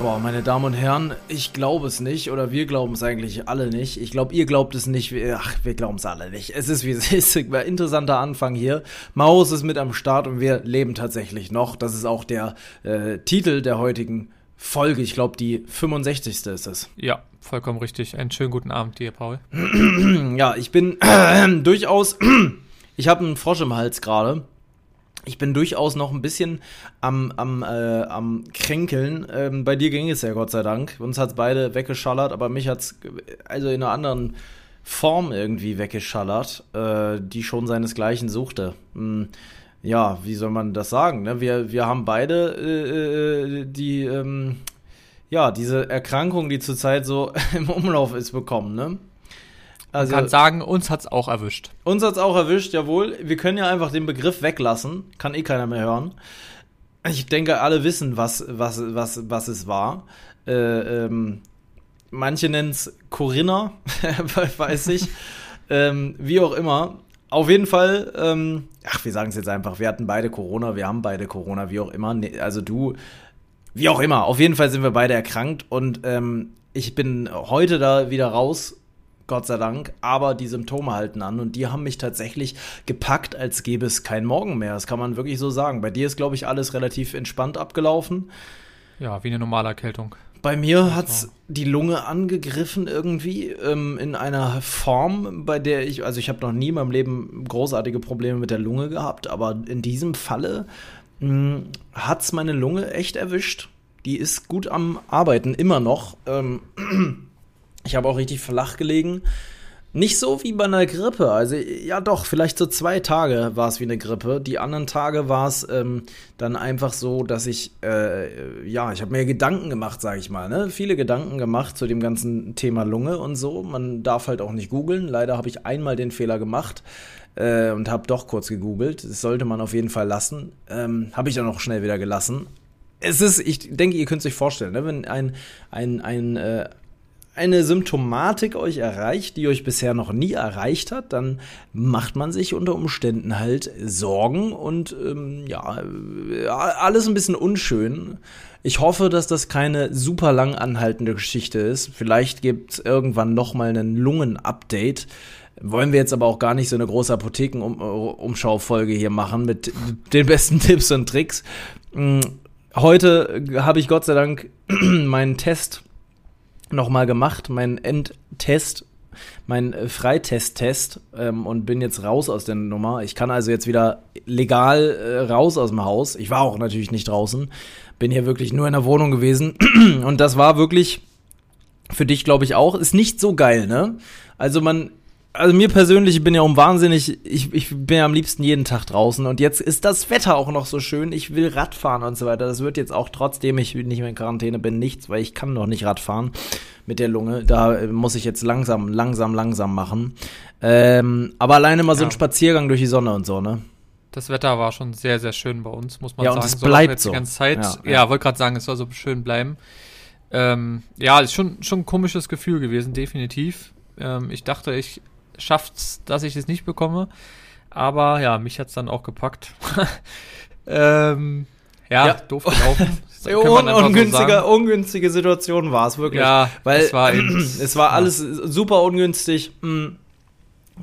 Boah, meine Damen und Herren, ich glaube es nicht oder wir glauben es eigentlich alle nicht. Ich glaube, ihr glaubt es nicht. Ach, wir glauben es alle nicht. Es ist wie es ist. Interessanter Anfang hier. Maus ist mit am Start und wir leben tatsächlich noch. Das ist auch der äh, Titel der heutigen Folge. Ich glaube, die 65. ist es. Ja, vollkommen richtig. Einen schönen guten Abend dir, Paul. ja, ich bin äh, durchaus. ich habe einen Frosch im Hals gerade ich bin durchaus noch ein bisschen am, am, äh, am Kränkeln. Ähm, bei dir ging es ja Gott sei Dank. Uns hat es beide weggeschallert, aber mich hat es also in einer anderen Form irgendwie weggeschallert, äh, die schon seinesgleichen suchte. Hm, ja, wie soll man das sagen? Ne? Wir, wir haben beide äh, äh die, ähm, ja, diese Erkrankung, die zurzeit so im Umlauf ist, bekommen. Ne? Also, Man kann sagen, uns hat's auch erwischt. Uns hat's auch erwischt, jawohl. Wir können ja einfach den Begriff weglassen. Kann eh keiner mehr hören. Ich denke, alle wissen, was, was, was, was es war. Äh, ähm, manche nennen es Corinna, weiß ich. ähm, wie auch immer. Auf jeden Fall, ähm, ach, wir sagen es jetzt einfach, wir hatten beide Corona, wir haben beide Corona, wie auch immer. Nee, also du, wie auch immer. Auf jeden Fall sind wir beide erkrankt und ähm, ich bin heute da wieder raus Gott sei Dank, aber die Symptome halten an und die haben mich tatsächlich gepackt, als gäbe es keinen Morgen mehr. Das kann man wirklich so sagen. Bei dir ist, glaube ich, alles relativ entspannt abgelaufen. Ja, wie eine normale Erkältung. Bei mir hat es die Lunge angegriffen irgendwie ähm, in einer Form, bei der ich, also ich habe noch nie in meinem Leben großartige Probleme mit der Lunge gehabt, aber in diesem Falle hm, hat es meine Lunge echt erwischt. Die ist gut am Arbeiten, immer noch. Ähm, Ich habe auch richtig flach gelegen. Nicht so wie bei einer Grippe. Also, ja, doch, vielleicht so zwei Tage war es wie eine Grippe. Die anderen Tage war es ähm, dann einfach so, dass ich, äh, ja, ich habe mir Gedanken gemacht, sage ich mal. Ne? Viele Gedanken gemacht zu dem ganzen Thema Lunge und so. Man darf halt auch nicht googeln. Leider habe ich einmal den Fehler gemacht äh, und habe doch kurz gegoogelt. Das sollte man auf jeden Fall lassen. Ähm, habe ich dann auch schnell wieder gelassen. Es ist, ich denke, ihr könnt es euch vorstellen, ne? wenn ein, ein, ein, äh, eine Symptomatik euch erreicht, die euch bisher noch nie erreicht hat, dann macht man sich unter Umständen halt Sorgen und ähm, ja, alles ein bisschen unschön. Ich hoffe, dass das keine super lang anhaltende Geschichte ist. Vielleicht gibt es irgendwann noch mal einen Lungen-Update. Wollen wir jetzt aber auch gar nicht so eine große Apotheken-Umschau-Folge hier machen mit den besten Tipps und Tricks. Hm, heute habe ich Gott sei Dank meinen Test nochmal gemacht, meinen Endtest, mein äh, Freitest-Test ähm, und bin jetzt raus aus der Nummer. Ich kann also jetzt wieder legal äh, raus aus dem Haus. Ich war auch natürlich nicht draußen, bin hier wirklich nur in der Wohnung gewesen und das war wirklich für dich, glaube ich, auch. Ist nicht so geil, ne? Also man also mir persönlich, ich bin ja um wahnsinnig, ich, ich bin ja am liebsten jeden Tag draußen und jetzt ist das Wetter auch noch so schön, ich will Radfahren und so weiter. Das wird jetzt auch trotzdem ich nicht mehr in Quarantäne bin, nichts, weil ich kann noch nicht Radfahren mit der Lunge. Da muss ich jetzt langsam, langsam, langsam machen. Ähm, aber alleine mal so ein Spaziergang durch die Sonne und so, ne? Das Wetter war schon sehr, sehr schön bei uns, muss man ja, sagen. Ja, und es bleibt so. Die ganze Zeit. Ja, ja. ja wollte gerade sagen, es soll so schön bleiben. Ähm, ja, ist schon, schon ein komisches Gefühl gewesen, definitiv. Ähm, ich dachte, ich schafft's, dass ich es nicht bekomme. Aber ja, mich hat's dann auch gepackt. ähm, ja, ja, doof gelaufen. Un ungünstige, so ungünstige Situation war es wirklich. Ja, weil es war, es war alles super ungünstig. Hm,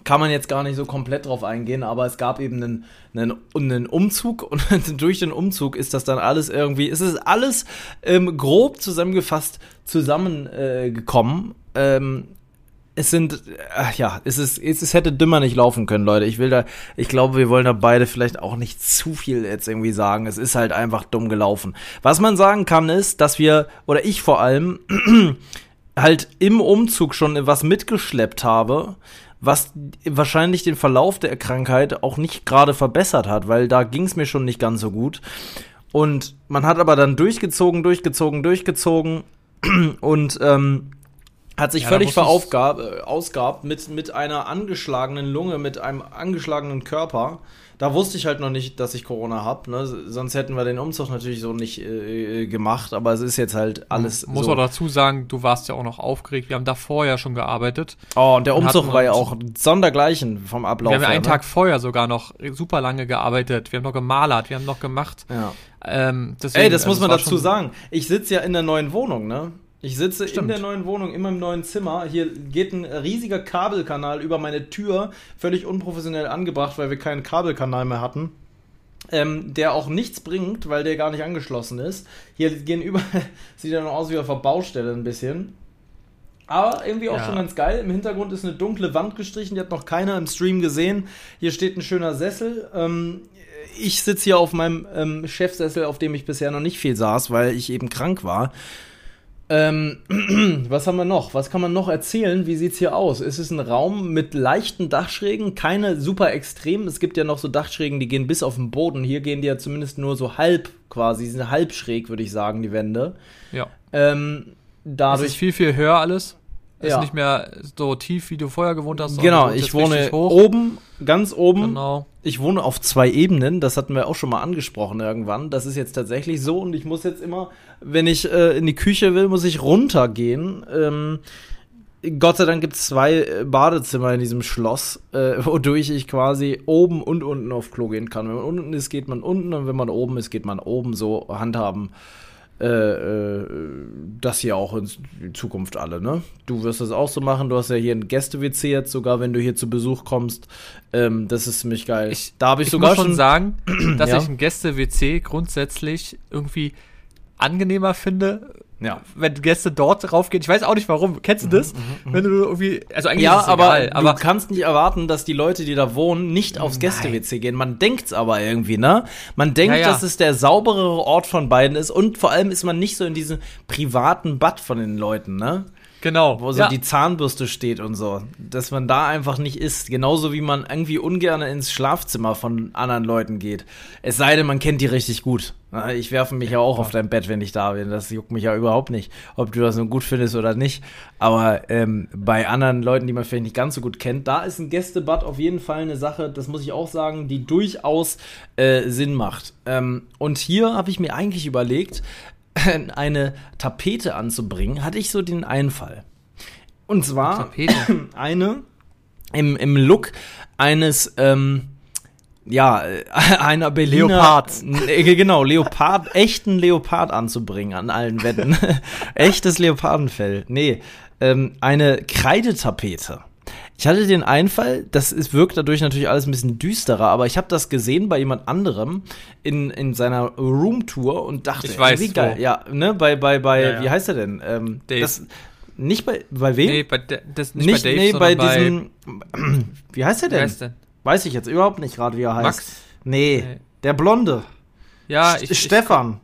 kann man jetzt gar nicht so komplett drauf eingehen, aber es gab eben einen, einen, einen Umzug und durch den Umzug ist das dann alles irgendwie, es ist alles ähm, grob zusammengefasst zusammengekommen. Äh, ähm, es sind, ach ja, es ist, es, hätte dümmer nicht laufen können, Leute. Ich will da, ich glaube, wir wollen da beide vielleicht auch nicht zu viel jetzt irgendwie sagen. Es ist halt einfach dumm gelaufen. Was man sagen kann, ist, dass wir, oder ich vor allem, halt im Umzug schon was mitgeschleppt habe, was wahrscheinlich den Verlauf der Krankheit auch nicht gerade verbessert hat, weil da ging es mir schon nicht ganz so gut. Und man hat aber dann durchgezogen, durchgezogen, durchgezogen und ähm, hat sich Ja, völlig verausgabt äh, mit, mit einer angeschlagenen Lunge, mit einem angeschlagenen Körper. Da wusste ich halt noch nicht, dass ich Corona habe. Ne? Sonst hätten wir den Umzug natürlich so nicht äh, gemacht. Aber es ist jetzt halt alles Muss so. auch dazu sagen, du warst ja auch noch aufgeregt. Wir haben davor ja schon gearbeitet. Oh, und der Umzug war ja auch sondergleichen vom Ablauf. wir haben ja einen ne? Tag vorher sogar noch super lange gearbeitet. Wir haben noch gemalert, wir haben noch gemacht. Ja. Ähm, deswegen, Ey, das also muss man dazu sagen. Ich sitze ja in der neuen Wohnung, ne? Ich sitze in Stimmt. der neuen Wohnung, immer im neuen Zimmer. Hier geht ein riesiger Kabelkanal über meine Tür, völlig unprofessionell angebracht, weil wir keinen Kabelkanal mehr hatten. Ähm, der auch nichts bringt, weil der gar nicht angeschlossen ist. Hier gehen über, sieht ja noch aus wie auf einer Baustelle ein bisschen. Aber irgendwie auch Ja. schon ganz geil. Im Hintergrund ist eine dunkle Wand gestrichen, die hat noch keiner im Stream gesehen. Hier steht ein schöner Sessel. Ähm, ich sitze hier auf meinem ähm, Chefsessel, auf dem ich bisher noch nicht viel saß, weil ich eben krank war. Ähm, was haben wir noch? Was kann man noch erzählen? Wie sieht's hier aus? Es ist ein Raum mit leichten Dachschrägen, keine super extrem. Es gibt ja noch so Dachschrägen, die gehen bis auf den Boden. Hier gehen die ja zumindest nur so halb quasi, sind halb schräg, würde ich sagen, die Wände. Ja. Ähm, Es dadurch ist viel, viel höher alles. Es Ja. ist nicht mehr so tief, wie du vorher gewohnt hast. Genau, ich wohne oben, ganz oben. Genau. Ich wohne auf zwei Ebenen, das hatten wir auch schon mal angesprochen irgendwann. Das ist jetzt tatsächlich so und ich muss jetzt immer, wenn ich äh, in die Küche will, muss ich runtergehen. Ähm, Gott sei Dank gibt es zwei äh, Badezimmer in diesem Schloss, äh, wodurch ich quasi oben und unten auf Klo gehen kann. Wenn man unten ist, geht man unten und wenn man oben ist, geht man oben. So handhaben äh, äh, das hier auch in Zukunft alle, ne? Du wirst das auch so machen. Du hast ja hier ein Gäste-WC jetzt sogar, wenn du hier zu Besuch kommst. Ähm, das ist ziemlich geil. Ich, da habe ich, ich sogar muss schon schon sagen, dass Ja. ich ein Gäste-WC grundsätzlich irgendwie angenehmer finde, Ja. wenn Gäste dort raufgehen. Ich weiß auch nicht warum. Kennst du das? Wenn du irgendwie, also eigentlich Ja, ist es aber egal, du aber kannst nicht erwarten, dass die Leute, die da wohnen, nicht aufs Gäste-WC gehen. Man denkt's aber irgendwie, ne? Man denkt, Ja, ja. dass es der sauberere Ort von beiden ist und vor allem ist man nicht so in diesem privaten Bad von den Leuten, ne? Genau. Wo so ja. die Zahnbürste steht und so. Dass man da einfach nicht ist. Genauso wie man irgendwie ungern ins Schlafzimmer von anderen Leuten geht. Es sei denn, man kennt die richtig gut. Ich werfe mich ja auch auf dein Bett, wenn ich da bin. Das juckt mich ja überhaupt nicht, ob du das nun gut findest oder nicht. Aber ähm, bei anderen Leuten, die man vielleicht nicht ganz so gut kennt, da ist ein Gästebad auf jeden Fall eine Sache, das muss ich auch sagen, die durchaus äh, Sinn macht. Ähm, und hier habe ich mir eigentlich überlegt, eine Tapete anzubringen, hatte ich so den Einfall. Und zwar Tapete. eine im, im Look eines, ähm, ja, einer Berliner. Leopards. Äh, Genau, Leopard, echten Leopard anzubringen an allen Wänden. Echtes Leopardenfell. Nee, ähm, eine Kreidetapete. Ich hatte den Einfall, das ist, wirkt dadurch natürlich alles ein bisschen düsterer, aber ich habe das gesehen bei jemand anderem in, in seiner Roomtour und dachte, Ich weiß, wie geil. wo. Ja, ne, bei, bei, bei, Ja, ja. wie heißt er denn? Ähm, Dave. Das, nicht bei, bei wem? Nee, bei das nicht, nicht, bei Dave, nee, bei diesem, wie heißt er denn? denn? Weiß ich jetzt überhaupt nicht gerade, wie er heißt. Max? Nee, Nee. der Blonde. Ja, St- ich, ich Stefan.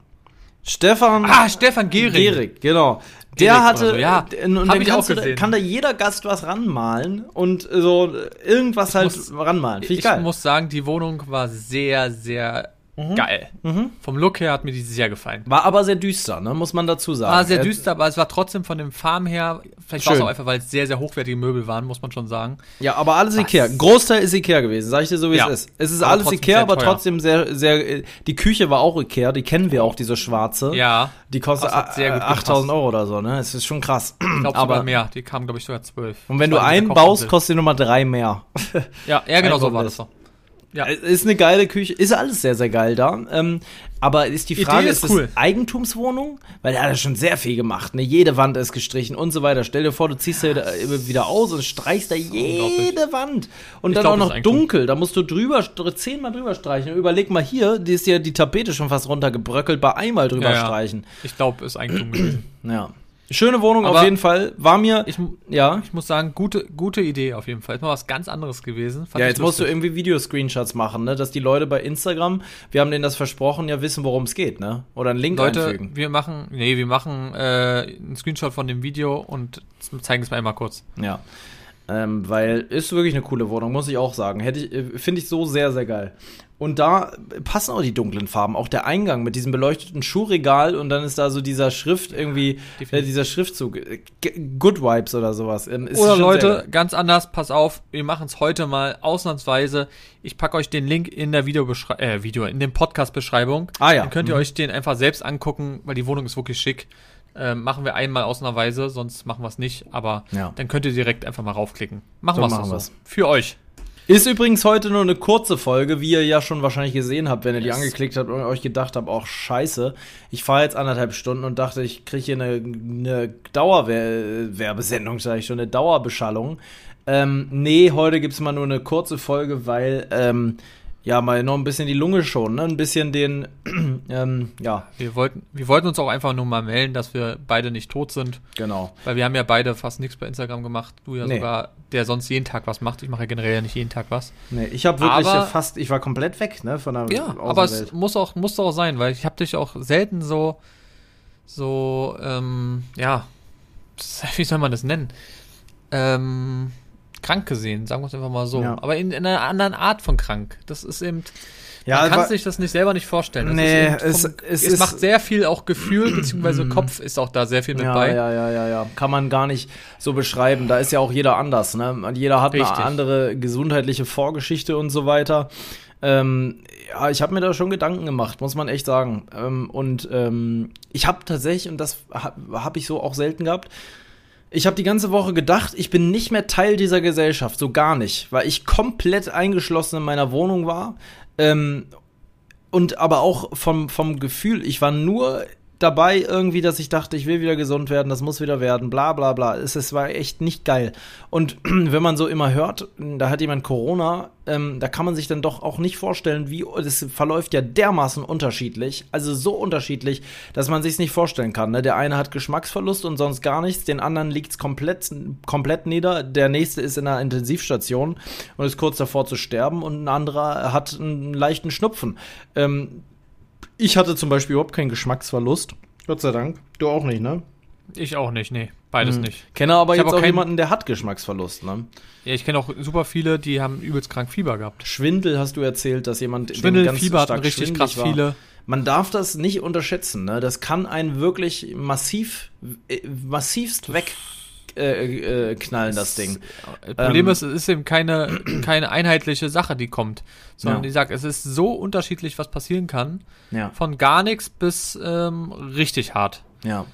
Stefan Ah, Stefan Gehring. Gehrig, genau. Der hatte, so, ja. und dann ich auch gesehen. kann da jeder Gast was ranmalen und so irgendwas halt muss- ranmalen. Finde ich, Ich geil. muss sagen, die Wohnung war sehr, sehr geil. Mhm. Vom Look her hat mir die sehr gefallen. War aber sehr düster, ne? muss man dazu sagen. War sehr Er- düster, aber es war trotzdem von dem Farben her, vielleicht war es auch einfach, weil es sehr, sehr hochwertige Möbel waren, muss man schon sagen. Ja, aber alles Ikea. Großteil ist Ikea gewesen, sag ich dir so, wie Ja. es ist. Es ist Aber alles Ikea, aber trotzdem sehr, sehr, äh, die Küche war auch Ikea, die kennen wir auch, diese schwarze. Ja, Die kostet Das hat sehr äh, gut 8000 gepasst. Euro oder so, ne? Es ist schon krass. ich glaube aber, sogar mehr. Die kamen, glaube ich, sogar zwölf. Und wenn du einen baust, kostet die Nummer drei mehr. Ja, ja genau so war das so. Ja. Es Ist eine geile Küche, ist alles sehr, sehr geil da. Ähm, aber ist die Idee Frage, ist ist, cool. das Eigentumswohnung? Weil er hat ja schon sehr viel gemacht. Ne? Jede Wand ist gestrichen und so weiter. Stell dir vor, du ziehst da äh, wieder aus und streichst da jede Wand. Und Ich dann glaub, auch noch dunkel. Da musst du drüber, zehnmal drüber streichen. Überleg mal hier, die ist ja die Tapete schon fast runtergebröckelt bei einmal drüber Ja, ja. streichen. Ich glaube, ist Eigentum gewesen. Ja. Schöne Wohnung auf Aber jeden Fall. War mir, Ich, ja. ich muss sagen, gute, gute Idee auf jeden Fall. Ist mal was ganz anderes gewesen. Fand Ja, jetzt musst du irgendwie Videoscreenshots machen, ne? Dass die Leute bei Instagram, wir haben denen das versprochen, ja wissen, worum es geht, ne? Oder einen Link Leute, einfügen. wir machen, nee, wir machen äh, einen Screenshot von dem Video und zeigen es mal einmal kurz. Ja. Ähm, weil ist wirklich eine coole Wohnung, muss ich auch sagen. Hätte ich, äh, finde ich so sehr, sehr geil. Und da passen auch die dunklen Farben. Auch der Eingang mit diesem beleuchteten Schuhregal und dann ist da so dieser Schrift irgendwie, äh, dieser Schriftzug. Good Vibes oder sowas. Ähm, oder Leute, ganz anders, pass auf, wir machen es heute mal ausnahmsweise. Ich packe euch den Link in der Videobeschreibung, äh, Video, in dem Podcast-Beschreibung. Ah ja. Dann könnt ihr mhm. euch den einfach selbst angucken, weil die Wohnung ist wirklich schick. Ähm, machen wir einmal ausnahmsweise, sonst machen wir es nicht. Aber ja. dann könnt ihr direkt einfach mal raufklicken. Machen wir es so. Für euch. Ist übrigens heute nur eine kurze Folge, wie ihr ja schon wahrscheinlich gesehen habt, wenn ihr yes. die angeklickt habt und euch gedacht habt, auch scheiße, ich fahre jetzt anderthalb Stunden und dachte, ich kriege hier eine, eine Dauerwerbesendung, sage ich schon, eine Dauerbeschallung. Ähm, nee, heute gibt es mal nur eine kurze Folge, weil ähm, ja, mal noch ein bisschen die Lunge schon, ne? Ein bisschen den, ähm, ja. Wir wollten, wir wollten uns auch einfach nur mal melden, dass wir beide nicht tot sind. Genau. Weil wir haben ja beide fast nichts bei Instagram gemacht. Du ja nee. sogar, der sonst jeden Tag was macht. Ich mache ja generell ja nicht jeden Tag was. Nee, ich habe wirklich aber, fast, ich war komplett weg, ne, von der Ja, aber es muss auch, muss auch sein, weil ich habe dich auch selten so, so, ähm, ja, wie soll man das nennen? Ähm, krank gesehen, sagen wir es einfach mal so. Ja. Aber in, in, einer anderen Art von krank. Das ist eben. Ja, man kann sich das nicht selber nicht vorstellen. Das nee, vom, es, es, es macht sehr viel auch Gefühl, beziehungsweise Kopf ist auch da sehr viel mit ja, bei. Ja, ja, ja, ja. Kann man gar nicht so beschreiben. Da ist ja auch jeder anders. Ne? Jeder hat Richtig. eine andere gesundheitliche Vorgeschichte und so weiter. Ähm, ja, ich habe mir da schon Gedanken gemacht, muss man echt sagen. Ähm, und ähm, ich habe tatsächlich, und das habe hab ich so auch selten gehabt, ich habe die ganze Woche gedacht, ich bin nicht mehr Teil dieser Gesellschaft, so gar nicht, weil ich komplett eingeschlossen in meiner Wohnung war. Ähm, und aber auch vom, vom Gefühl, ich war nur dabei irgendwie, dass ich dachte, ich will wieder gesund werden, das muss wieder werden, bla bla bla. Es, es war echt nicht geil. Und wenn man so immer hört, da hat jemand Corona, ähm, da kann man sich dann doch auch nicht vorstellen, wie das verläuft ja dermaßen unterschiedlich, also so unterschiedlich, dass man sich nicht vorstellen kann. Ne? Der eine hat Geschmacksverlust und sonst gar nichts, den anderen liegt es komplett, komplett nieder, der nächste ist in einer Intensivstation und ist kurz davor zu sterben und ein anderer hat einen leichten Schnupfen. Ähm, ich hatte zum Beispiel überhaupt keinen Geschmacksverlust. Gott sei Dank. Du auch nicht, ne? Ich auch nicht, nee. Beides hm. nicht. Kenne aber ich jetzt auch, auch jemanden, der hat Geschmacksverlust, ne? Ja, ich kenne auch super viele, die haben übelst krank Fieber gehabt. Schwindel hast du erzählt, dass jemand Schwindel, ganz Fieber hatten richtig krass war. viele. Man darf das nicht unterschätzen, ne? Das kann einen wirklich massiv, äh, massivst weg äh, äh, knallen, das Ding. Das Problem ähm, ist, es ist eben keine, keine einheitliche Sache, die kommt. Sondern ja. ich sag, es ist so unterschiedlich, was passieren kann. Ja. Von gar nichts bis ähm, richtig hart. Ja.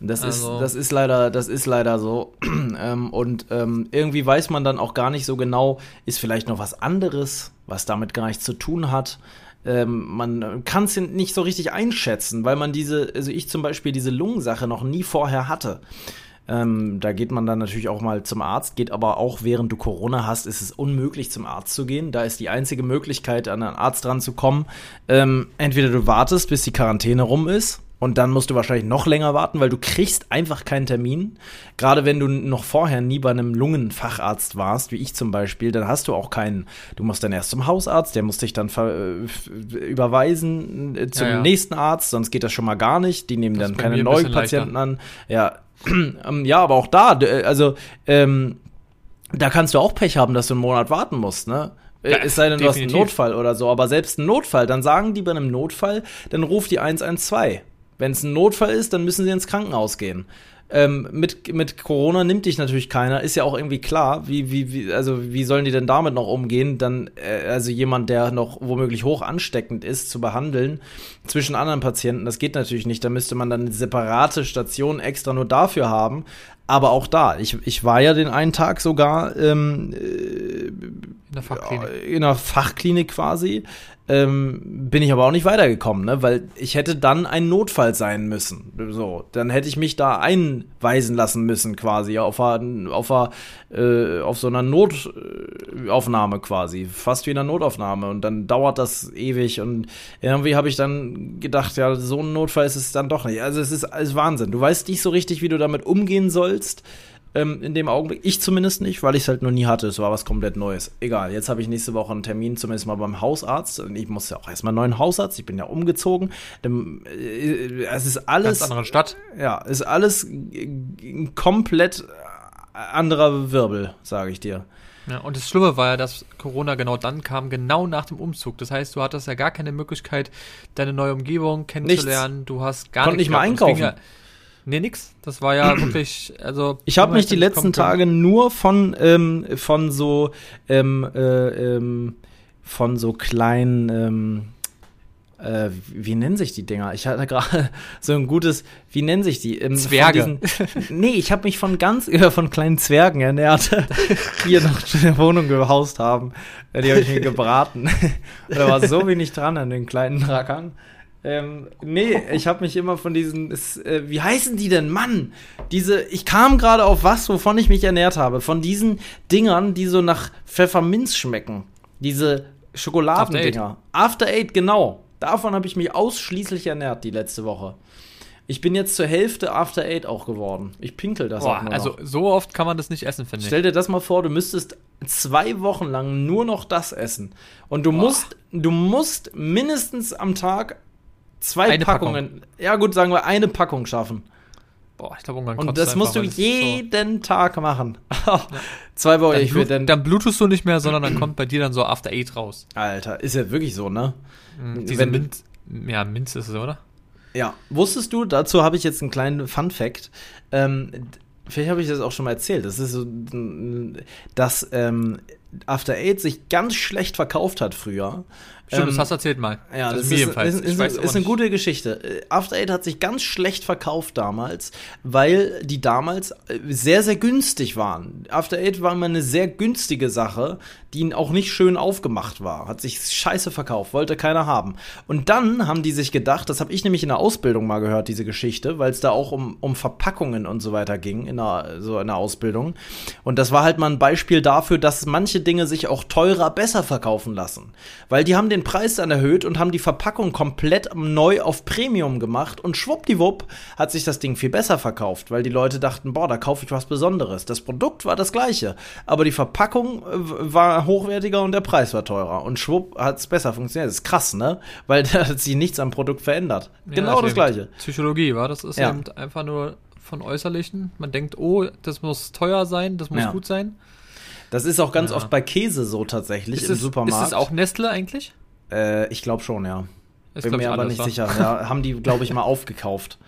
Das also. ist, das ist leider, das ist leider so. ähm, und ähm, irgendwie weiß man dann auch gar nicht so genau, ist vielleicht noch was anderes, was damit gar nichts zu tun hat. Ähm, man kann es nicht so richtig einschätzen, weil man diese, also ich zum Beispiel diese Lungensache noch nie vorher hatte. Ähm, da geht man dann natürlich auch mal zum Arzt, geht aber auch während du Corona hast, ist es unmöglich zum Arzt zu gehen. Da ist die einzige Möglichkeit, an einen Arzt dran zu kommen. Ähm, entweder du wartest, bis die Quarantäne rum ist. Und dann musst du wahrscheinlich noch länger warten, weil du kriegst einfach keinen Termin. Gerade wenn du noch vorher nie bei einem Lungenfacharzt warst, wie ich zum Beispiel, dann hast du auch keinen. Du musst dann erst zum Hausarzt, der muss dich dann äh, überweisen äh, zum ja, ja. nächsten Arzt, sonst geht das schon mal gar nicht. Die nehmen das dann keine neuen Patienten an. Ja, ja, aber auch da, äh, also ähm, da kannst du auch Pech haben, dass du einen Monat warten musst, ne? Äh, ja, es sei denn, du hast einen Notfall oder so, aber selbst ein Notfall, dann sagen die bei einem Notfall, dann ruf die 112. Wenn es ein Notfall ist, dann müssen sie ins Krankenhaus gehen. Ähm, mit, mit Corona nimmt dich natürlich keiner, ist ja auch irgendwie klar, wie, wie, wie, also wie sollen die denn damit noch umgehen, dann, äh, also jemand, der noch womöglich hoch ansteckend ist, zu behandeln zwischen anderen Patienten, das geht natürlich nicht, da müsste man dann eine separate Station extra nur dafür haben, aber auch da, ich, ich war ja den einen Tag sogar ähm, äh, in der Fachklinik, in der Fachklinik quasi, ähm, bin ich aber auch nicht weitergekommen, ne? weil ich hätte dann ein Notfall sein müssen. So, dann hätte ich mich da einweisen lassen müssen, quasi, auf, einer, auf, einer, äh, auf so einer Notaufnahme quasi, fast wie in einer Notaufnahme. Und dann dauert das ewig und irgendwie habe ich dann gedacht, ja, so ein Notfall ist es dann doch nicht. Also es ist alles Wahnsinn. Du weißt nicht so richtig, wie du damit umgehen sollst ähm, in dem Augenblick. Ich zumindest nicht, weil ich es halt noch nie hatte. Es war was komplett Neues. Egal, jetzt habe ich nächste Woche einen Termin, zumindest mal beim Hausarzt. Und ich muss ja auch erstmal einen neuen Hausarzt. Ich bin ja umgezogen. Ähm, äh, es ist alles. Ganz andere Stadt. Ja, ist alles komplett anderer Wirbel, sage ich dir. Ja, und das Schlimme war ja, dass Corona genau dann kam, genau nach dem Umzug. Das heißt, du hattest ja gar keine Möglichkeit, deine neue Umgebung kennenzulernen. Nichts. Du hast gar Konnte nicht mal einkaufen. Ja, nee, nix. Das war ja wirklich, also. Ich habe mich die letzten Tage nur von, ähm, von so, ähm, äh, ähm, von so kleinen, ähm, äh, wie nennen sich die Dinger? Ich hatte gerade so ein gutes, wie nennen sich die? Ähm, Zwerge. Diesen, nee, ich habe mich von ganz, äh, von kleinen Zwergen ernährt, die hier noch in der Wohnung gehaust haben. Die habe ich mir gebraten. da war so wenig dran an den kleinen Rackern. Ähm, nee, ich habe mich immer von diesen, ist, äh, wie heißen die denn, Mann? Diese, ich kam gerade auf was, wovon ich mich ernährt habe. Von diesen Dingern, die so nach Pfefferminz schmecken. Diese Schokoladendinger. After Eight, After Eight genau. Davon habe ich mich ausschließlich ernährt die letzte Woche. Ich bin jetzt zur Hälfte After Eight auch geworden. Ich pinkel das Boah, auch nur Also so oft kann man das nicht essen, finde ich. Stell dir das mal vor, du müsstest zwei Wochen lang nur noch das essen. Und du Boah. musst, du musst mindestens am Tag zwei eine Packungen, Packung. ja gut, sagen wir eine Packung schaffen. Boah, ich glaube, irgendwann Und das musst du jeden so Tag machen. Zwei Wochen. Dann, ich Blut, dann, dann blutest du nicht mehr, sondern dann kommt bei dir dann so After Eight raus. Alter, ist ja wirklich so, ne? Mhm, diese Wenn, Mint, ja, Minz ist es, oder? Ja. Wusstest du, dazu habe ich jetzt einen kleinen Fun Fact. Ähm, vielleicht habe ich das auch schon mal erzählt. Das ist so, dass ähm, After Eight sich ganz schlecht verkauft hat früher. Stimmt, ähm, das hast du erzählt mal. Ja, das, das ist, jedenfalls. Ist, ist, ist eine gute Geschichte. Äh, After Eight hat sich ganz schlecht verkauft damals, weil die damals äh, sehr, sehr günstig waren. After Eight war immer eine sehr günstige Sache, die auch nicht schön aufgemacht war. Hat sich scheiße verkauft, wollte keiner haben. Und dann haben die sich gedacht, das habe ich nämlich in der Ausbildung mal gehört, diese Geschichte, weil es da auch um, um Verpackungen und so weiter ging, in der, so in der Ausbildung. Und das war halt mal ein Beispiel dafür, dass manche Dinge sich auch teurer besser verkaufen lassen. Weil die haben den Preis dann erhöht und haben die Verpackung komplett neu auf Premium gemacht und schwuppdiwupp hat sich das Ding viel besser verkauft, weil die Leute dachten, boah, da kaufe ich was Besonderes. Das Produkt war das gleiche, aber die Verpackung äh, war hochwertiger und der Preis war teurer. Und schwupp hat es besser funktioniert. Das ist krass, ne? Weil da hat sich nichts am Produkt verändert. Ja, genau das gleiche. Psychologie, war das ist ja. eben einfach nur von Äußerlichen. Man denkt, oh, das muss teuer sein, das muss ja. gut sein. Das ist auch ganz ja. oft bei Käse so tatsächlich ist im es, Supermarkt. Ist es auch Nestle eigentlich? Äh, ich glaube schon, ja. Ich Bin mir aber nicht war. sicher. Ja, haben die, glaube ich, mal aufgekauft.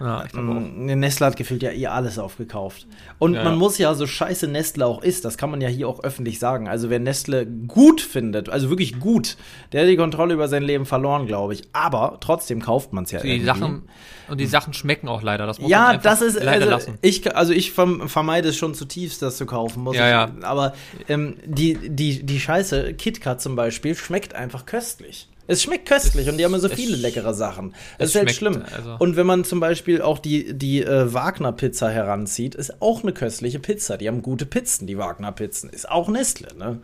Ja, mm, Nestle hat gefühlt ja eh alles aufgekauft. Und ja. man muss ja, so scheiße Nestle auch ist, das kann man ja hier auch öffentlich sagen. Also wer Nestle gut findet, also wirklich gut, der hat die Kontrolle über sein Leben verloren, glaube ich. Aber trotzdem kauft man es ja die irgendwie. Sachen Und die Sachen schmecken auch leider. Das muss ja, das ist leider also, lassen. Ich, also ich vermeide es schon zutiefst, das zu kaufen. Muss ja, ich, ja. Aber ähm, die, die, die Scheiße, KitKat zum Beispiel, schmeckt einfach köstlich. Es schmeckt köstlich es, und die haben so viele leckere Sachen. Das ist halt schlimm. Also. Und wenn man zum Beispiel auch die, die äh, Wagner-Pizza heranzieht, ist auch eine köstliche Pizza. Die haben gute Pizzen, die Wagner-Pizzen. Ist auch Nestle, ne?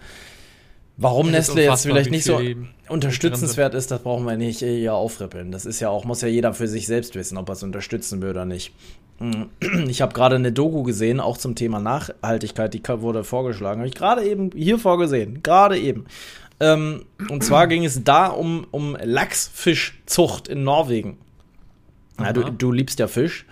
Warum Nestle jetzt vielleicht nicht so unterstützenswert ist, das brauchen wir nicht hier aufrippeln. Das ist ja auch, muss ja jeder für sich selbst wissen, ob er es unterstützen will oder nicht. Ich habe gerade eine Doku gesehen, auch zum Thema Nachhaltigkeit, die wurde vorgeschlagen. Habe ich gerade eben hier vorgesehen. Gerade eben. Ähm, und zwar ging es da um, um Lachsfischzucht in Norwegen. Ja, du, du liebst ja Fisch.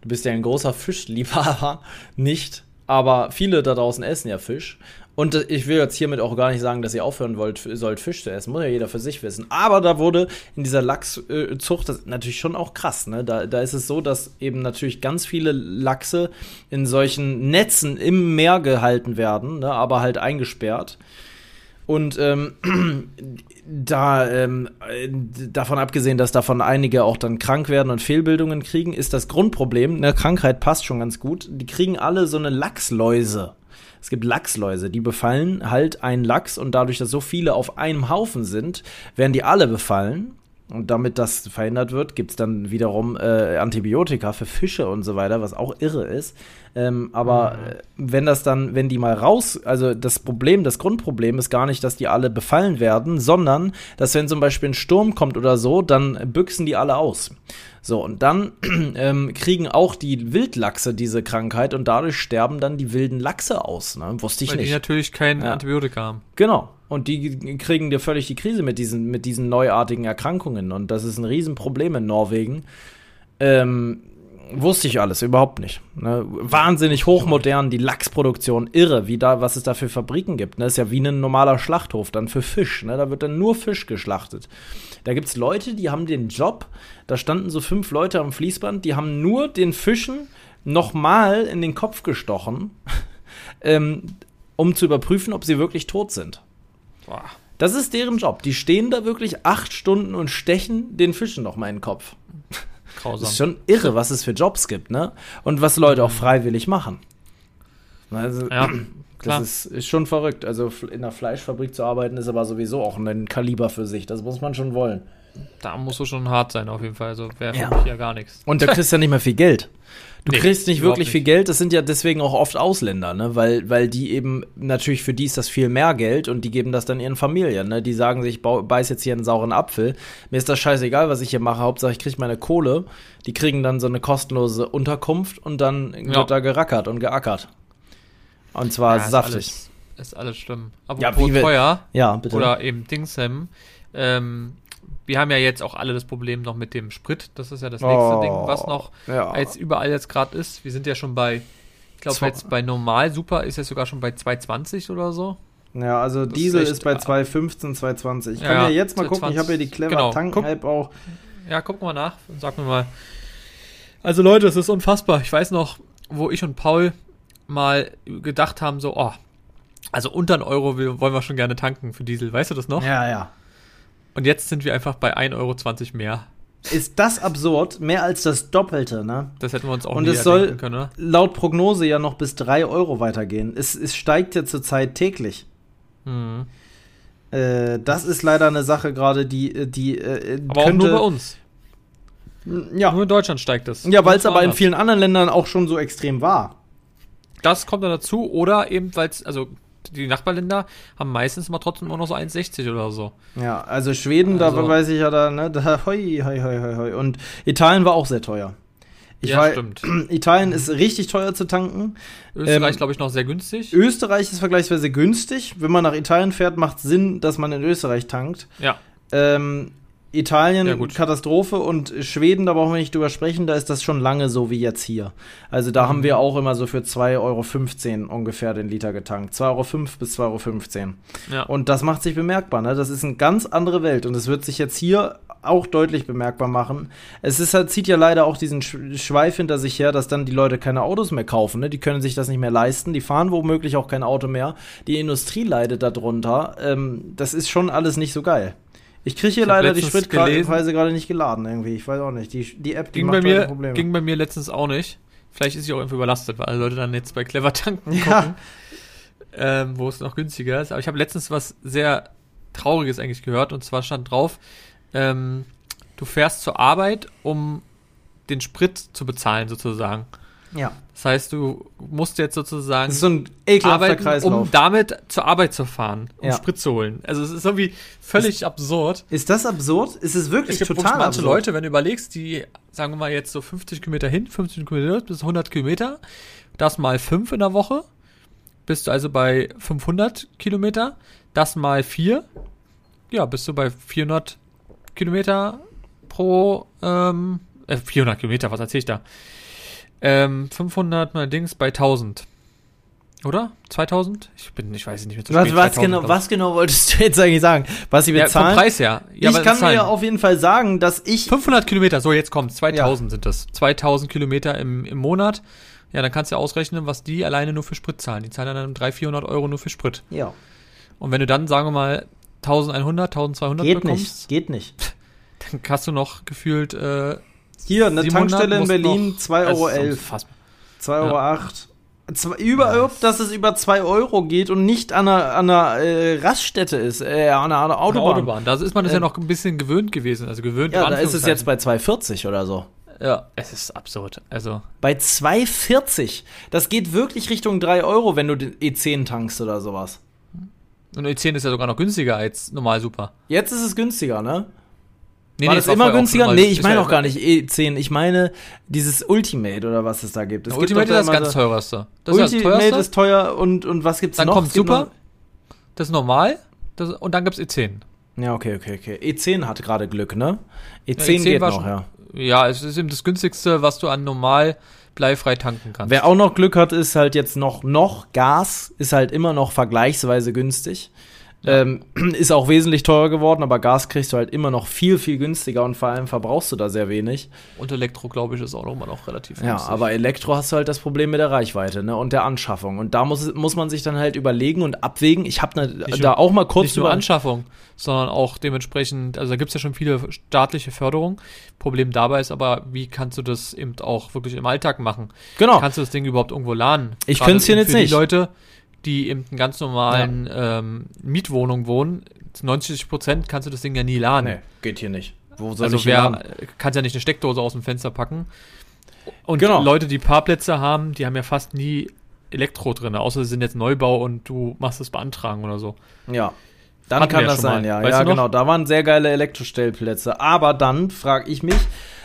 Du bist ja ein großer Fischliebhaber, nicht. Aber viele da draußen essen ja Fisch. Und ich will jetzt hiermit auch gar nicht sagen, dass ihr aufhören wollt, sollt Fisch zu essen. Muss ja jeder für sich wissen. Aber da wurde in dieser Lachszucht, das ist natürlich schon auch krass, ne? Da, da ist es so, dass eben natürlich ganz viele Lachse in solchen Netzen im Meer gehalten werden, ne? aber halt eingesperrt. Und ähm, da ähm, davon abgesehen, dass davon einige auch dann krank werden und Fehlbildungen kriegen, ist das Grundproblem, eine Krankheit passt schon ganz gut, die kriegen alle so eine Lachsläuse. Es gibt Lachsläuse, die befallen halt einen Lachs und dadurch, dass so viele auf einem Haufen sind, werden die alle befallen. Und damit das verhindert wird, gibt es dann wiederum äh, Antibiotika für Fische und so weiter, was auch irre ist. Ähm, aber mhm. wenn das dann, wenn die mal raus, also das Problem, das Grundproblem ist gar nicht, dass die alle befallen werden, sondern dass wenn zum Beispiel ein Sturm kommt oder so, dann büchsen die alle aus. So, und dann ähm, kriegen auch die Wildlachse diese Krankheit und dadurch sterben dann die wilden Lachse aus. Ne? Wusste ich Weil nicht. die natürlich kein ja. Antibiotika haben. Genau. Und die kriegen dir völlig die Krise mit diesen, mit diesen neuartigen Erkrankungen. Und das ist ein Riesenproblem in Norwegen. Ähm, Wusste ich alles, überhaupt nicht. Ne? Wahnsinnig hochmodern, die Lachsproduktion, irre, wie da, was es da für Fabriken gibt. Ne? Ist ja wie ein normaler Schlachthof dann für Fisch. Ne? Da wird dann nur Fisch geschlachtet. Da gibt es Leute, die haben den Job, da standen so fünf Leute am Fließband, die haben nur den Fischen nochmal in den Kopf gestochen, ähm, um zu überprüfen, ob sie wirklich tot sind. Boah. Das ist deren Job. Die stehen da wirklich acht Stunden und stechen den Fischen nochmal in den Kopf. Grausam. Das ist schon irre, was es für Jobs gibt, ne? Und was Leute auch freiwillig machen. Also, ja, das klar. ist, ist schon verrückt. Also in einer Fleischfabrik zu arbeiten, ist aber sowieso auch ein Kaliber für sich. Das muss man schon wollen. Da musst du schon hart sein, auf jeden Fall. Also wäre für Ja. mich ja gar nichts. Und da kriegst du ja nicht mehr viel Geld. Du Nee, kriegst nicht wirklich nicht. viel Geld. Das sind ja deswegen auch oft Ausländer, ne? Weil, weil die eben, natürlich für die ist das viel mehr Geld und die geben das dann ihren Familien, ne? Die sagen sich, ich beiß jetzt hier einen sauren Apfel. Mir ist das scheißegal, was ich hier mache. Hauptsache, ich kriege meine Kohle. Die kriegen dann so eine kostenlose Unterkunft und dann Ja. wird da gerackert und geackert. Und zwar Ja, ist saftig. Alles, ist alles schlimm. Ja, wie wir- teuer Ja, bitte. oder eben Dingsem. Ähm, wir haben ja jetzt auch alle das Problem noch mit dem Sprit. Das ist ja das nächste Oh, Ding, was noch ja. als überall jetzt gerade ist. Wir sind ja schon bei, ich glaube jetzt bei Normal Super ist jetzt sogar schon bei 220 oder so. Ja, also Das Diesel ist ist, echt- bei 2,15, 2,20. Ich Ja, kann ja, jetzt mal gucken, ich 2,20. habe ja die clever Genau, Tanken-App auch. Ja, guck mal nach und sag mir mal. Also Leute, es ist unfassbar. Ich weiß noch, wo ich und Paul mal gedacht haben, so, oh, also unter einen Euro wollen wir schon gerne tanken für Diesel. Weißt du das noch? Ja, ja. Und jetzt sind wir einfach bei 1,20 Euro mehr. Ist das absurd? Mehr als das Doppelte, ne? Das hätten wir uns auch Und nie es soll können, oder? laut Prognose ja noch bis 3 Euro weitergehen. Es, es steigt ja zurzeit täglich. Mhm. Äh, das ist leider eine Sache gerade, die, die äh, Aber könnte, auch nur bei uns. Ja, Nur in Deutschland steigt es. ja weil es aber in vielen anderen Ländern auch schon so extrem war. Das kommt dann dazu. Oder eben, weil es, also die Nachbarländer haben meistens mal trotzdem immer noch so 1,60 oder so. Ja, also Schweden, Also- da weiß ich ja da, ne, da, hoi, hoi, hoi, hoi, hoi. Und Italien war auch sehr teuer. Ich ja, war, stimmt. Italien ist richtig teuer zu tanken. Österreich, ähm, glaube ich, noch sehr günstig. Österreich ist vergleichsweise günstig. Wenn man nach Italien fährt, macht Sinn, dass man in Österreich tankt. Ja. Ähm, Italien, Ja, gut. Katastrophe und Schweden, da brauchen wir nicht drüber sprechen, da ist das schon lange so wie jetzt hier. Also da haben wir auch immer so für 2,15 Euro ungefähr den Liter getankt. 2,05 Euro bis 2,15 Euro. Ja. Und das macht sich bemerkbar, ne? Das ist eine ganz andere Welt und es wird sich jetzt hier auch deutlich bemerkbar machen. Es ist halt, zieht ja leider auch diesen Sch Schweif hinter sich her, dass dann die Leute keine Autos mehr kaufen, ne? Die können sich das nicht mehr leisten, die fahren womöglich auch kein Auto mehr. Die Industrie leidet darunter. Ähm, das ist schon alles nicht so geil. Ich kriege hier Ich leider die Spritpreise gerade nicht geladen irgendwie. Ich weiß auch nicht. Die, die App, die Ging macht bei, mir, Probleme. ging bei mir letztens auch nicht. Vielleicht ist sie auch irgendwie überlastet, weil alle Leute dann jetzt bei Clever tanken Ja. gucken, ähm, wo es noch günstiger ist. Aber ich habe letztens was sehr Trauriges eigentlich gehört und zwar stand drauf, ähm, du fährst zur Arbeit, um den Sprit zu bezahlen sozusagen. Ja. Das heißt, du musst jetzt sozusagen Das ist so ein arbeiten, Kreislauf. um damit zur Arbeit zu fahren, um Ja. Sprit zu holen. Also es ist irgendwie völlig absurd. ist das absurd? Ist es wirklich Es gibt total manche absurd? Leute, wenn du überlegst, die, sagen wir mal, jetzt so 50 Kilometer hin, 50 Kilometer bis 100 Kilometer, das mal 5 in der Woche, bist du also bei 500 Kilometer, das mal 4, ja, bist du bei 400 Kilometer pro, ähm, äh, 400 Kilometer, was erzähl ich da? Ähm, 500 mal Dings bei 1000. Oder? 2000? Ich bin, ich weiß es nicht mehr zu Was, spät, was, 2000, genau, was genau wolltest du jetzt eigentlich sagen? Was sie Ja, vom bezahlen? Preis her. Ja, ich kann mir auf jeden Fall sagen, dass ich 500 Kilometer, so jetzt kommt 2000 sind das. 2000 Kilometer im, im Monat. Ja, dann kannst du ausrechnen, was die alleine nur für Sprit zahlen. Die zahlen dann 300, 400 Euro nur für Sprit. ja, Und wenn du dann, sagen wir mal, 1100, 1200 geht bekommst, nicht, geht nicht. dann hast du noch gefühlt äh, Hier, eine 700, Tankstelle in Berlin, noch- 2,11 Euro. Das ist unfassbar. 2,08 Euro. Zwei, überhaupt, dass es über 2 Euro geht und nicht an einer, an einer äh, Raststätte ist, äh, an einer, an einer Autobahn. Autobahn. Da ist man das Äh, ja noch ein bisschen gewöhnt gewesen. Also gewöhnt Ja, da ist es jetzt bei 2,40 oder so. Ja, es ist absurd. Also, Bei 2,40. Das geht wirklich Richtung 3 Euro, wenn du den E10 tankst oder sowas. und E10 ist ja sogar noch günstiger als normal super. Jetzt ist es günstiger, ne? Nee, War nee, war immer günstiger? Nee, ich ist meine auch gar nicht E10. Ich meine dieses Ultimate oder was es da gibt. Es gibt Ultimate da ist das ganz teuerste. Das ist ja das Ultimate teuerste. ist teuer und, und was gibt's Dann noch? kommt Es gibt Super, noch- das ist normal, das, und dann gibt's E E10. Ja, okay, okay, okay. E10 hat gerade Glück, ne? E10, Ja, E10 geht noch, schon- ja. Ja, es ist eben das günstigste, was du an normal bleifrei tanken kannst. Wer auch noch Glück hat, ist halt jetzt noch, noch Gas, ist halt immer noch vergleichsweise günstig. Ähm, ist auch wesentlich teurer geworden, aber Gas kriegst du halt immer noch viel, viel günstiger und vor allem verbrauchst du da sehr wenig. Und Elektro, glaube ich, ist auch noch immer noch relativ Ja, günstig. aber Elektro hast du halt das Problem mit der Reichweite ne, und der Anschaffung. Und da muss, muss man sich dann halt überlegen und abwägen. Ich habe ne, da nur- auch mal kurz Nicht nur Anschaffung, sondern auch dementsprechend, also da gibt es ja schon viele staatliche Förderung. Problem dabei ist aber, wie kannst du das eben auch wirklich im Alltag machen? Genau. Kannst du das Ding überhaupt irgendwo laden? Ich könnte es hier jetzt nicht. Leute, die in einer ganz normalen ähm, Mietwohnung wohnen, zu 90 Prozent kannst du das Ding ja nie laden. Nee, geht hier nicht. Wo soll also ich wer kannst ja nicht eine Steckdose aus dem Fenster packen. Und Genau. Leute, die Parkplätze haben, die haben ja fast nie Elektro drin, außer sie sind jetzt Neubau und du machst das beantragen oder so. Ja. Dann Hatten kann ja das sein, mal. ja. Weißt ja, genau. Da waren sehr geile Elektrostellplätze. Aber dann frage ich mich,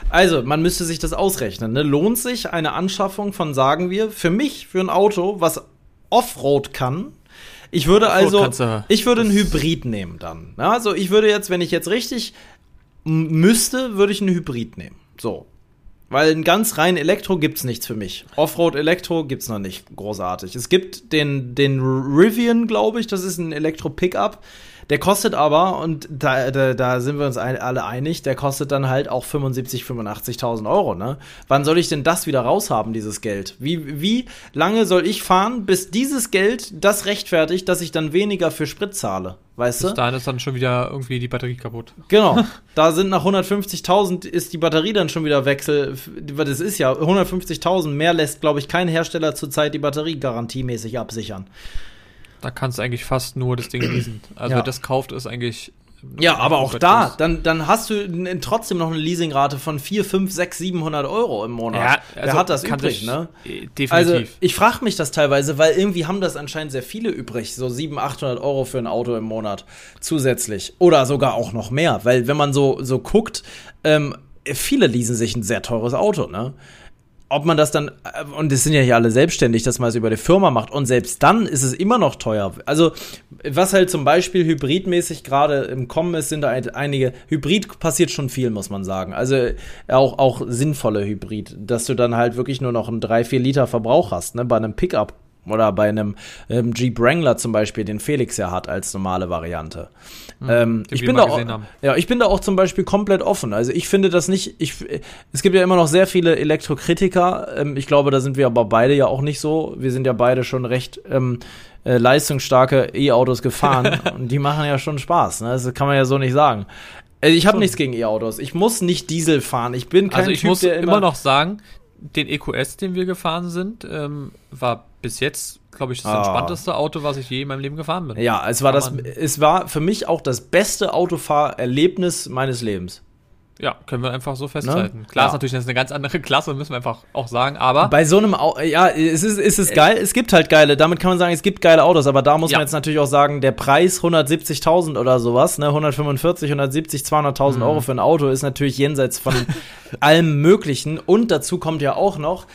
also man müsste sich das ausrechnen. Ne? Lohnt sich eine Anschaffung von, sagen wir, für mich, für ein Auto, was Offroad kann? Ich würde also, ich würde ein Hybrid nehmen dann. Also ich würde jetzt, wenn ich jetzt richtig müsste, würde ich einen Hybrid nehmen. So. Weil ein ganz rein Elektro gibt's nichts für mich. Offroad Elektro gibt's noch nicht großartig. Es gibt den, den Rivian, glaube ich, das ist ein Elektro-Pickup. Der kostet aber, und da, da, da sind wir uns ein, alle einig, der kostet dann halt auch 75.000, 85.000 Euro, ne? Wann soll ich denn das wieder raushaben, dieses Geld? Wie, wie lange soll ich fahren, bis dieses Geld das rechtfertigt, dass ich dann weniger für Sprit zahle? Weißt du? Bis dahin ist dann schon wieder irgendwie die Batterie kaputt. Genau. Da sind nach 150.000 ist die Batterie dann schon wieder Wechsel. Das ist ja 150.000 mehr lässt, glaube ich, kein Hersteller zurzeit die Batterie garantiemäßig absichern. Da kannst du eigentlich fast nur das Ding leasen. Also Ja. das kauft, ist eigentlich. Ja, aber auch da, dann, dann hast du trotzdem noch eine Leasingrate von 4, 5, 6, 700 Euro im Monat. Ja, Wer also hat das übrig, sich- ne? äh, Definitiv. Also, ich frage mich das teilweise, weil irgendwie haben das anscheinend sehr viele übrig, so 700, 800 Euro für ein Auto im Monat zusätzlich. Oder sogar auch noch mehr, weil wenn man so, so guckt, ähm, viele leasen sich ein sehr teures Auto, ne? Ob man das dann, äh, und es sind ja hier alle selbstständig, dass man es über die Firma macht, und selbst dann ist es immer noch teuer. Also, was halt zum Beispiel hybridmäßig gerade im Kommen ist, sind da ein- einige, Hybrid passiert schon viel, muss man sagen. Also, auch, auch sinnvolle Hybrid, dass du dann halt wirklich nur noch einen 3, 4 Liter Verbrauch hast, ne, bei einem Pickup. Oder bei einem ähm, Jeep Wrangler zum Beispiel, den Felix ja hat als normale Variante. ähm, den ich bin da auch, haben. ja, ich bin da auch zum Beispiel komplett offen. Also ich finde das nicht, ich, es gibt ja immer noch sehr viele Elektrokritiker. Ähm, ich glaube, da sind wir aber beide ja auch nicht so. Wir sind ja beide schon recht ähm, äh, leistungsstarke E-Autos gefahren und die machen ja schon Spaß. Ne? Das kann man ja so nicht sagen. Also ich habe nichts gegen E-Autos. Ich muss nicht Diesel fahren. Ich bin kein also ich Typ, muss der immer, noch sagen, den EQS, den wir gefahren sind, ähm, war bis jetzt, glaube ich, das Ah. entspannteste Auto, was ich je in meinem Leben gefahren bin. Ja, es war das, es war für mich auch das beste Autofahrerlebnis meines Lebens. Ja, können wir einfach so festhalten. Klar Ja. ist natürlich das ist eine ganz andere Klasse, müssen wir einfach auch sagen, aber Bei so einem, Au ja, es ist, es ist geil, es gibt halt geile, damit kann man sagen, es gibt geile Autos, aber da muss Ja. man jetzt natürlich auch sagen, der Preis 170.000 oder sowas, ne, 145, 170, 200.000 Euro für ein Auto ist natürlich jenseits von allem Möglichen und dazu kommt ja auch noch,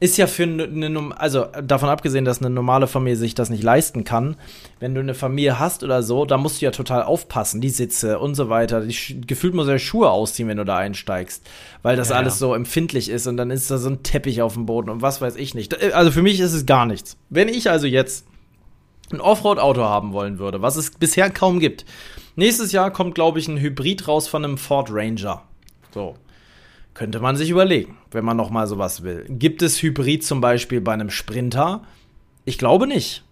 ist ja für eine, also davon abgesehen, dass eine normale Familie sich das nicht leisten kann, wenn du eine Familie hast oder so, da musst du ja total aufpassen, die Sitze und so weiter. Die, gefühlt muss er Schuhe ausziehen, wenn du da einsteigst, weil das Ja, alles ja. so empfindlich ist und dann ist da so ein Teppich auf dem Boden und was weiß ich nicht. Also für mich ist es gar nichts. Wenn ich also jetzt ein Offroad-Auto haben wollen würde, was es bisher kaum gibt. Nächstes Jahr kommt, glaube ich, ein Hybrid raus von einem Ford Ranger. So. Könnte man sich überlegen, wenn man noch mal sowas will. Gibt es Hybrid zum Beispiel bei einem Sprinter? Ich glaube nicht.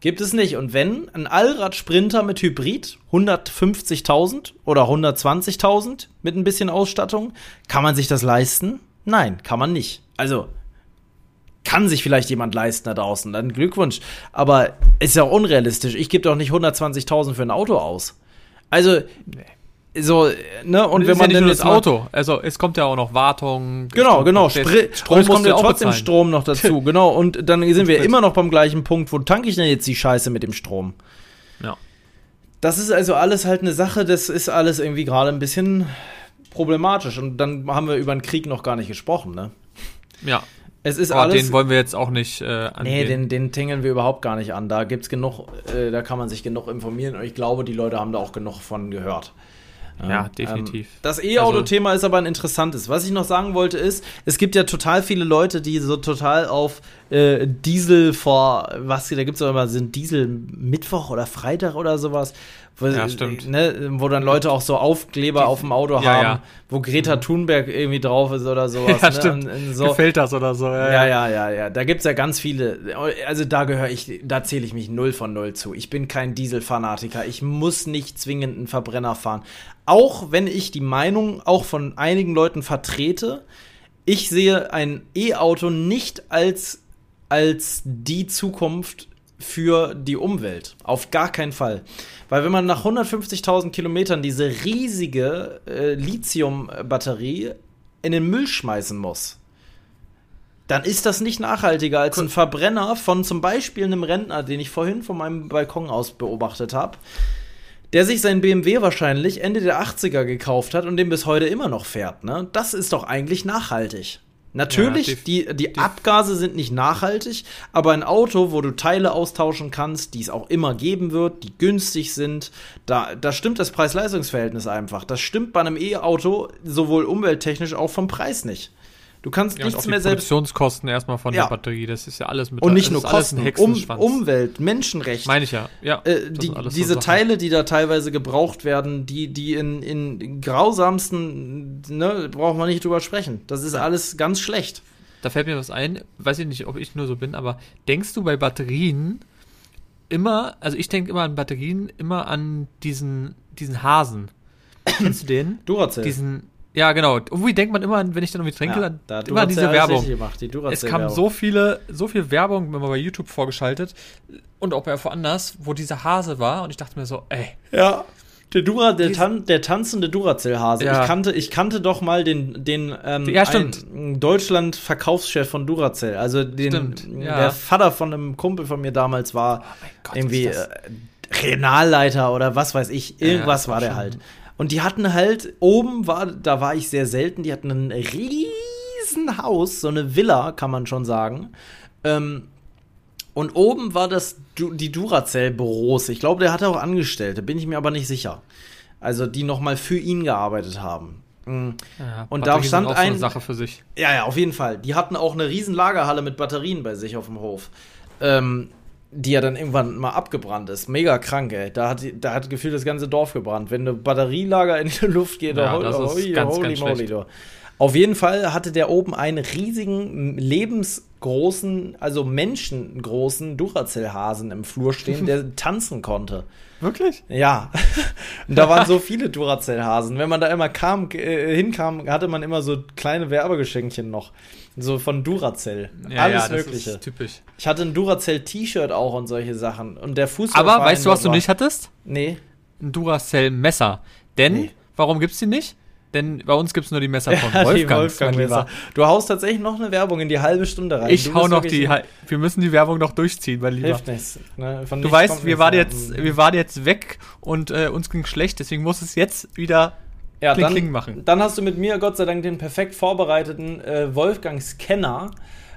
Gibt es nicht. Und wenn ein Allrad-Sprinter mit Hybrid 150.000 oder 120.000 mit ein bisschen Ausstattung, kann man sich das leisten? Nein, kann man nicht. Also kann sich vielleicht jemand leisten da draußen, dann Glückwunsch. Aber ist ja auch unrealistisch. Ich gebe doch nicht 120.000 für ein Auto aus. Also, so, ne, und wenn man ja jetzt das Auto, also es kommt ja auch noch Wartung. Genau, genau. Spri Strom und es kommt ja trotzdem bezahlen. Strom noch dazu, genau. Und dann sind wir immer noch beim gleichen Punkt. Wo tanke ich denn jetzt die Scheiße mit dem Strom? Ja. Das ist also alles halt eine Sache, das ist alles irgendwie gerade ein bisschen problematisch. Und dann haben wir über den Krieg noch gar nicht gesprochen, ne? Ja, Es ist aber alles. den wollen wir jetzt auch nicht äh, angehen. Nee, den, den tingeln wir überhaupt gar nicht an. Da gibt's genug, äh, da kann man sich genug informieren und ich glaube, die Leute haben da auch genug von gehört. Ja, definitiv. Ähm, das E-Auto-Thema ist aber ein interessantes. Was ich noch sagen wollte ist, es gibt ja total viele Leute, die so total auf äh, Diesel vor, was, da gibt es auch immer, sind Diesel Mittwoch oder Freitag oder sowas. Wo, ja, stimmt. Ne, wo dann Leute auch so Aufkleber die, auf dem Auto ja, haben, ja. wo Greta. Thunberg irgendwie drauf ist oder sowas. Ja, ne? stimmt. Und, und so. Gefällt das oder so. Ja, ja, ja, ja. ja. Da gibt's ja ganz viele. Also da gehöre ich, da zähle ich mich null von null zu. Ich bin kein Dieselfanatiker. Ich muss nicht zwingend einen Verbrenner fahren. Auch wenn ich die Meinung auch von einigen Leuten vertrete, ich sehe ein E-Auto nicht als, als die Zukunft für die Umwelt. Auf gar keinen Fall. Weil wenn man nach 150.000 Kilometern diese riesige äh, Lithium-Batterie in den Müll schmeißen muss, dann ist das nicht nachhaltiger als ein Verbrenner von zum Beispiel einem Rentner, den ich vorhin von meinem Balkon aus beobachtet habe, der sich sein BMW wahrscheinlich Ende der 80er gekauft hat und den bis heute immer noch fährt. Ne? Das ist doch eigentlich nachhaltig. Natürlich, ja, die, die Abgase sind nicht nachhaltig, aber ein Auto, wo du Teile austauschen kannst, die es auch immer geben wird, die günstig sind, da, da stimmt das Preis-Leistungs-Verhältnis einfach. Das stimmt bei einem E-Auto sowohl umwelttechnisch auch vom Preis nicht. Du kannst ja, nichts mehr selbst. Produktionskosten erstmal von ja. der Batterie, das ist ja alles mit Und nicht nur Kosten, um, Umwelt, Menschenrecht. Meine ich ja, ja. Äh, die, diese so Teile, die da teilweise gebraucht werden, die, die in, in grausamsten, ne, braucht man nicht drüber sprechen. Das ist alles ganz schlecht. Da fällt mir was ein, weiß ich nicht, ob ich nur so bin, aber denkst du bei Batterien immer, also ich denke immer an Batterien, immer an diesen, diesen Hasen. Kennst du den? Duracell. Diesen, ja, genau. Irgendwie denkt man immer, wenn ich dann irgendwie trinke, ja, dann immer an diese Werbung. Gemacht, die es kam so viele, so viel Werbung wenn man bei YouTube vorgeschaltet und auch bei woanders, wo dieser Hase war und ich dachte mir so, ey. Ja. Der, Dura, der, Tan der tanzende Duracell-Hase. Ja. Ich, kannte, ich kannte doch mal den, den ähm, ja, Deutschland-Verkaufschef von Duracell. Also den, ja. der Vater von einem Kumpel von mir damals war oh Gott, irgendwie äh, Regionalleiter oder was weiß ich. Irgendwas war der halt. Und die hatten halt, oben war, da war ich sehr selten, die hatten ein riesen Haus, so eine Villa, kann man schon sagen. Ähm, und oben war das die Duracell-Büros. Ich glaube, der hatte auch Angestellte, bin ich mir aber nicht sicher. Also die nochmal für ihn gearbeitet haben. Mhm. Ja, und da stand ein. So Sache für sich. Ja, ja, auf jeden Fall. Die hatten auch eine riesen Lagerhalle mit Batterien bei sich auf dem Hof. Ähm, die ja dann irgendwann mal abgebrannt ist. Mega krank, ey. Da hat, da hat gefühlt das ganze Dorf gebrannt. Wenn eine Batterielager in die Luft geht, ja, das ist holy, ganz, holy ganz moly, du. Auf jeden Fall hatte der oben einen riesigen, lebensgroßen, also menschengroßen Duracell-Hasen im Flur stehen, der tanzen konnte. Wirklich? Ja. Und da waren so viele Duracell-Hasen. Wenn man da immer kam, äh, hinkam, hatte man immer so kleine Werbegeschenkchen noch. So von Duracell. Ja, Alles ja, Mögliche. ist typisch. Ich hatte ein Duracell-T-Shirt auch und solche Sachen. Und der Fußball. Aber weißt du, was du nicht hattest? Nee. Ein Duracell-Messer. Denn, nee. warum gibt's die nicht? Denn bei uns gibt es nur die Messer von ja, Wolfgang. Wolfgang Messer. Du haust tatsächlich noch eine Werbung in die halbe Stunde rein. Ich hau noch die. Wir müssen die Werbung noch durchziehen, mein Lieber. Hilft nichts. Ne? du weißt, wir waren, jetzt, wir waren jetzt weg und äh, uns ging schlecht, deswegen muss es jetzt wieder ja, Kling, dann, Kling machen. Dann hast du mit mir Gott sei Dank den perfekt vorbereiteten äh, Wolfgang-Scanner.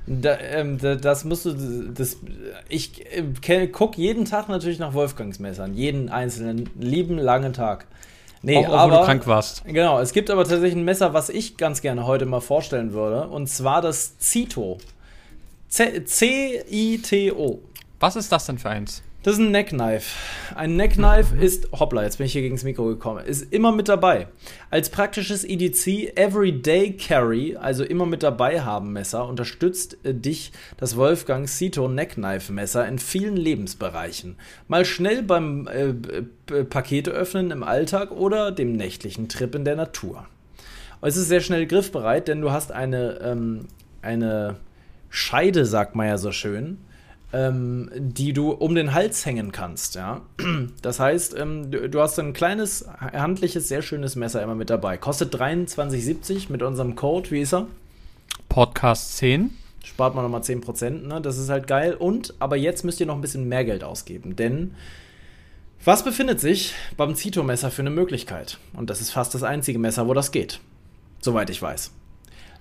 Da, ähm, da, das musst du, das, ich äh, gucke jeden Tag natürlich nach Wolfgangs Messern, jeden einzelnen, lieben langen Tag. Nee, auch, auch aber, wo du krank warst. Genau, es gibt aber tatsächlich ein Messer, was ich ganz gerne heute mal vorstellen würde, und zwar das Cito. C-I-T-O. Was ist das denn für eins? Das ist ein Neckknife. Ein Neckknife mhm. ist, hoppla, jetzt bin ich hier gegen das Mikro gekommen, ist immer mit dabei. Als praktisches EDC Everyday Carry, also immer mit dabei haben Messer, unterstützt äh, dich das Wolfgang Cito Neckknife Messer in vielen Lebensbereichen. Mal schnell beim äh, Pakete öffnen im Alltag oder dem nächtlichen Trip in der Natur. Es ist sehr schnell griffbereit, denn du hast eine, ähm, eine Scheide, sagt man ja so schön ähm, die du um den Hals hängen kannst. Ja? Das heißt, ähm, du, du, hast ein kleines, handliches, sehr schönes Messer immer mit dabei. Kostet 23,70 mit unserem Code. Wie ist er? Podcast 10. Spart man nochmal 10%, ne? Das ist halt geil. Und, aber jetzt müsst ihr noch ein bisschen mehr Geld ausgeben, denn was befindet sich beim Zito-Messer für eine Möglichkeit? Und das ist fast das einzige Messer, wo das geht. Soweit ich weiß.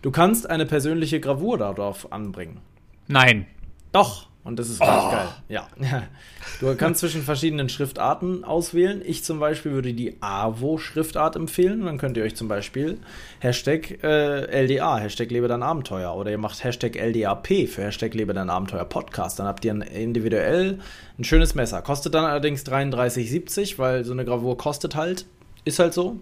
Du kannst eine persönliche Gravur darauf anbringen. Nein. Doch. Und das ist richtig geil. Ja. Du kannst zwischen verschiedenen Schriftarten auswählen. Ich zum Beispiel würde die AWO-Schriftart empfehlen. Dann könnt ihr euch zum Beispiel Hashtag äh, LDA, Hashtag Lebe dein Abenteuer. Oder ihr macht Hashtag LDAP für Hashtag Lebe dein Abenteuer Podcast. Dann habt ihr ein, individuell ein schönes Messer. Kostet dann allerdings 33,70, weil so eine Gravur kostet halt. Ist halt so.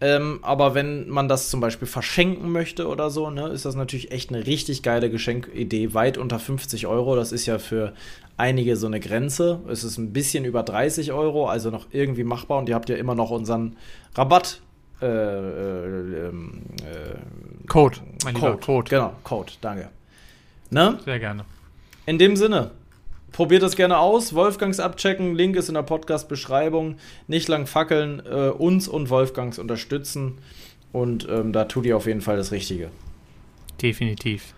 Ähm, aber wenn man das zum Beispiel verschenken möchte oder so, ne, ist das natürlich echt eine richtig geile Geschenkidee. Weit unter 50 Euro. Das ist ja für einige so eine Grenze. Es ist ein bisschen über 30 Euro, also noch irgendwie machbar. Und ihr habt ja immer noch unseren Rabatt. Äh, äh, ähm, äh, Code, mein Code. lieber Code. Genau, Code, danke. Ne? Sehr gerne. In dem Sinne, Probiert das gerne aus. Wolfgangs abchecken. Link ist in der Podcast-Beschreibung. Nicht lang fackeln. Äh, uns und Wolfgangs unterstützen. Und ähm, da tut ihr auf jeden Fall das Richtige. Definitiv.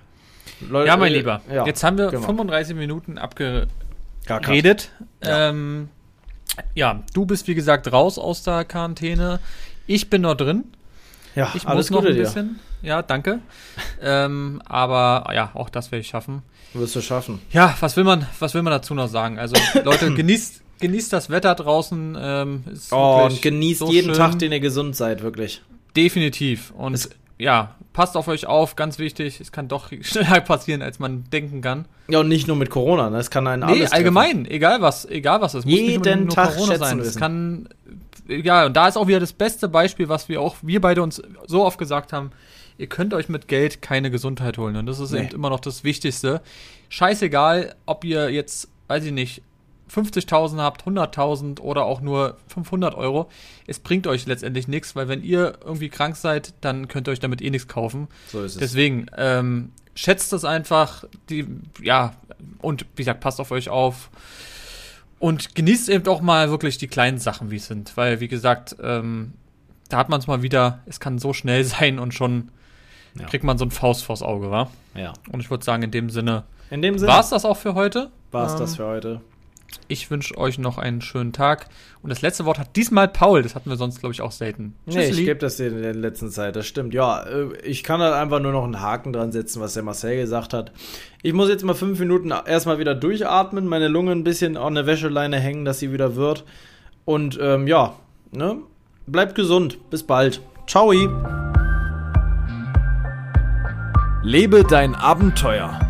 Leute, ja, mein äh, Lieber. Ja, jetzt haben wir genau. 35 Minuten abgeredet. Ähm, ja, du bist wie gesagt raus aus der Quarantäne. Ich bin noch drin. Ja, ich alles muss noch ein bisschen. Dir. Ja, danke. ähm, aber ja, auch das werde ich schaffen. Wirst du schaffen. Ja, was will man, was will man dazu noch sagen? Also, Leute, genießt, genießt das Wetter draußen. Ähm, oh, und genießt so jeden schön. Tag, den ihr gesund seid, wirklich. Definitiv. Und es ja, passt auf euch auf, ganz wichtig. Es kann doch schneller passieren, als man denken kann. Ja, und nicht nur mit Corona, ne? es kann einen nee, alles allgemein, treffen. egal was, egal was es muss Jeden nicht nur Tag Corona sein. Es kann ja, und da ist auch wieder das beste Beispiel, was wir auch wir beide uns so oft gesagt haben ihr könnt euch mit Geld keine Gesundheit holen. Und das ist nee. eben immer noch das Wichtigste. Scheißegal, ob ihr jetzt, weiß ich nicht, 50.000 habt, 100.000 oder auch nur 500 Euro. Es bringt euch letztendlich nichts, weil wenn ihr irgendwie krank seid, dann könnt ihr euch damit eh nichts kaufen. So ist es. Deswegen, ähm, schätzt das einfach, die, ja, und wie gesagt, passt auf euch auf. Und genießt eben auch mal wirklich die kleinen Sachen, wie es sind. Weil, wie gesagt, ähm, da hat man es mal wieder, es kann so schnell sein und schon ja. kriegt man so ein Faust vors Auge, wa? Ja. Und ich würde sagen, in dem Sinne, in dem Sinne war es das auch für heute. War es ähm, das für heute. Ich wünsche euch noch einen schönen Tag. Und das letzte Wort hat diesmal Paul. Das hatten wir sonst, glaube ich, auch selten. Nee, ich gebe das dir in der letzten Zeit. Das stimmt. Ja, äh, ich kann halt einfach nur noch einen Haken dran setzen, was der Marcel gesagt hat. Ich muss jetzt mal fünf Minuten erstmal wieder durchatmen, meine Lunge ein bisschen an der Wäscheleine hängen, dass sie wieder wird. Und ähm, ja, ne? Bleibt gesund. Bis bald. Ciao. Lebe dein Abenteuer.